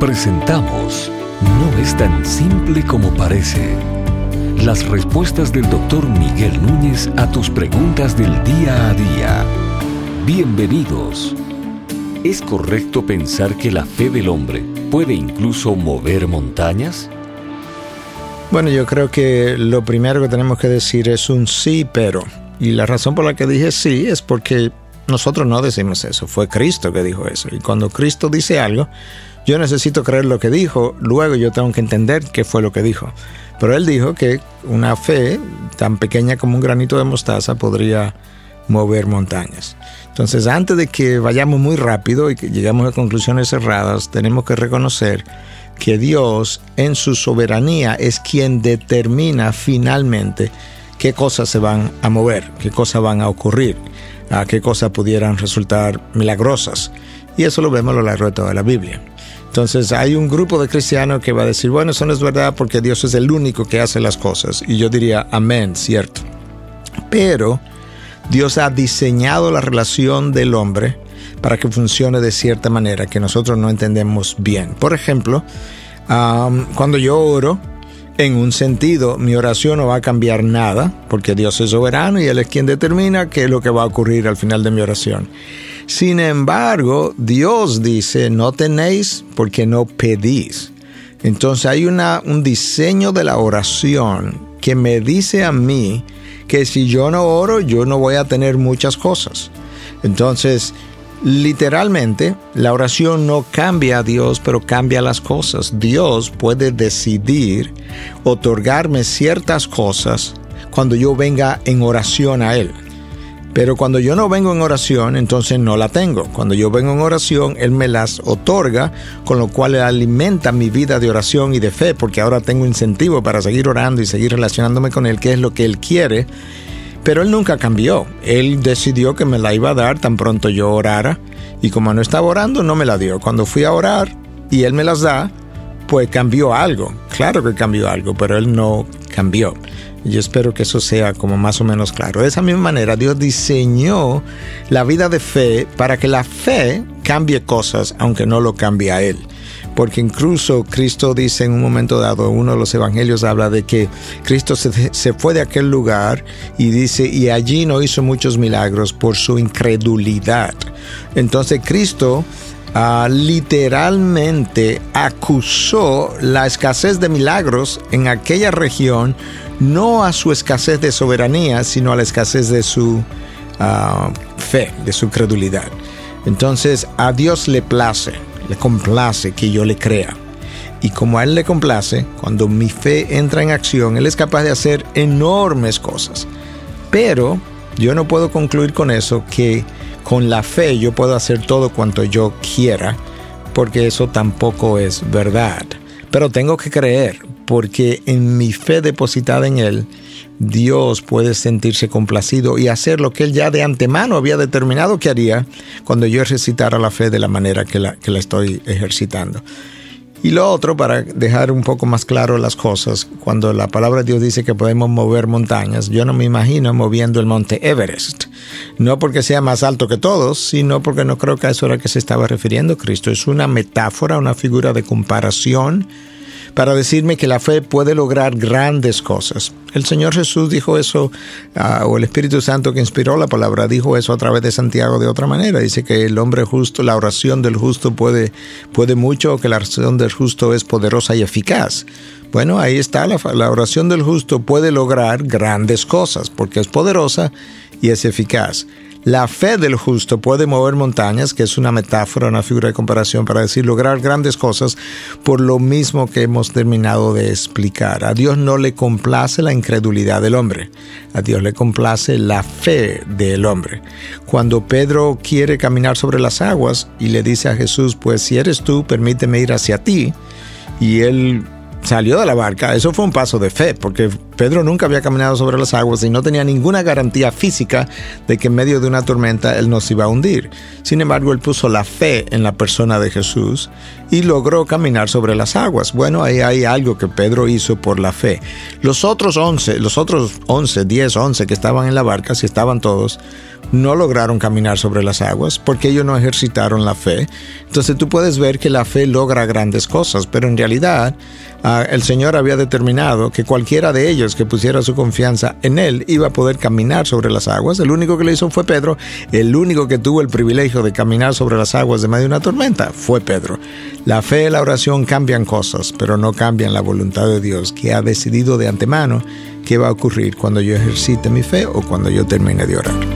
Presentamos No es tan simple como parece. Las respuestas del doctor Miguel Núñez a tus preguntas del día a día. Bienvenidos. ¿Es correcto pensar que la fe del hombre puede incluso mover montañas? Bueno, yo creo que lo primero que tenemos que decir es un sí, pero. Y la razón por la que dije sí es porque nosotros no decimos eso, fue Cristo que dijo eso. Y cuando Cristo dice algo, yo necesito creer lo que dijo, luego yo tengo que entender qué fue lo que dijo. Pero él dijo que una fe tan pequeña como un granito de mostaza podría mover montañas. Entonces, antes de que vayamos muy rápido y que llegamos a conclusiones cerradas, tenemos que reconocer que Dios en su soberanía es quien determina finalmente qué cosas se van a mover, qué cosas van a ocurrir, a qué cosas pudieran resultar milagrosas. Y eso lo vemos a lo largo de toda la Biblia. Entonces hay un grupo de cristianos que va a decir, bueno, eso no es verdad porque Dios es el único que hace las cosas. Y yo diría, amén, cierto. Pero Dios ha diseñado la relación del hombre para que funcione de cierta manera que nosotros no entendemos bien. Por ejemplo, cuando yo oro, en un sentido, mi oración no va a cambiar nada, porque Dios es soberano y Él es quien determina qué es lo que va a ocurrir al final de mi oración. Sin embargo, Dios dice, no tenéis porque no pedís. Entonces hay un diseño de la oración que me dice a mí que si yo no oro, yo no voy a tener muchas cosas. Entonces, literalmente, la oración no cambia a Dios, pero cambia las cosas. Dios puede decidir otorgarme ciertas cosas cuando yo venga en oración a Él. Pero cuando yo no vengo en oración, entonces no la tengo. Cuando yo vengo en oración, Él me las otorga, con lo cual alimenta mi vida de oración y de fe, porque ahora tengo incentivo para seguir orando y seguir relacionándome con Él, que es lo que Él quiere. Pero Él nunca cambió. Él decidió que me la iba a dar tan pronto yo orara. Y como no estaba orando, no me la dio. Cuando fui a orar y Él me las da, pues cambió algo. Claro que cambió algo, pero Él no cambió. Yo espero que eso sea como más o menos claro. De esa misma manera, Dios diseñó la vida de fe para que la fe cambie cosas, aunque no lo cambie a Él. Porque incluso Cristo dice en un momento dado, uno de los evangelios habla de que Cristo se, se fue de aquel lugar y dice, y allí no hizo muchos milagros por su incredulidad. Entonces Cristo Uh, literalmente acusó la escasez de milagros en aquella región no a su escasez de soberanía, sino a la escasez de su ah, fe, de su credulidad. Entonces a Dios le place, le complace que yo le crea. Y como a Él le complace, cuando mi fe entra en acción, Él es capaz de hacer enormes cosas. Pero yo no puedo concluir con eso que con la fe yo puedo hacer todo cuanto yo quiera, porque eso tampoco es verdad. Pero tengo que creer, porque en mi fe depositada en Él, Dios puede sentirse complacido y hacer lo que Él ya de antemano había determinado que haría cuando yo ejercitara la fe de la manera que la, que la estoy ejercitando. Y lo otro, para dejar un poco más claro las cosas, cuando la palabra de Dios dice que podemos mover montañas, yo no me imagino moviendo el monte Everest. No porque sea más alto que todos, sino porque no creo que a eso era que se estaba refiriendo Cristo. Es una metáfora, una figura de comparación para decirme que la fe puede lograr grandes cosas. El Señor Jesús dijo eso, ah, o el Espíritu Santo que inspiró la palabra, dijo eso a través de Santiago de otra manera. Dice que el hombre justo, la oración del justo puede, puede mucho, que la oración del justo es poderosa y eficaz. Bueno, ahí está, la, la oración del justo puede lograr grandes cosas, porque es poderosa y es eficaz. La fe del justo puede mover montañas, que es una metáfora, una figura de comparación para decir lograr grandes cosas por lo mismo que hemos terminado de explicar. A Dios no le complace la incredulidad del hombre, a Dios le complace la fe del hombre. Cuando Pedro quiere caminar sobre las aguas y le dice a Jesús, pues si eres tú, permíteme ir hacia ti, y él salió de la barca, eso fue un paso de fe, porque Pedro nunca había caminado sobre las aguas y no tenía ninguna garantía física de que en medio de una tormenta él no se iba a hundir. Sin embargo, él puso la fe en la persona de Jesús y logró caminar sobre las aguas. Bueno, ahí hay algo que Pedro hizo por la fe. Los otros 11, los otros 11, 10, 11 que estaban en la barca, si estaban todos, no lograron caminar sobre las aguas porque ellos no ejercitaron la fe. Entonces tú puedes ver que la fe logra grandes cosas, pero en realidad ah, el Señor había determinado que cualquiera de ellos que pusiera su confianza en Él iba a poder caminar sobre las aguas. El único que lo hizo fue Pedro, el único que tuvo el privilegio de caminar sobre las aguas de medio de una tormenta fue Pedro. La fe y la oración cambian cosas, pero no cambian la voluntad de Dios que ha decidido de antemano qué va a ocurrir cuando yo ejercite mi fe o cuando yo termine de orar.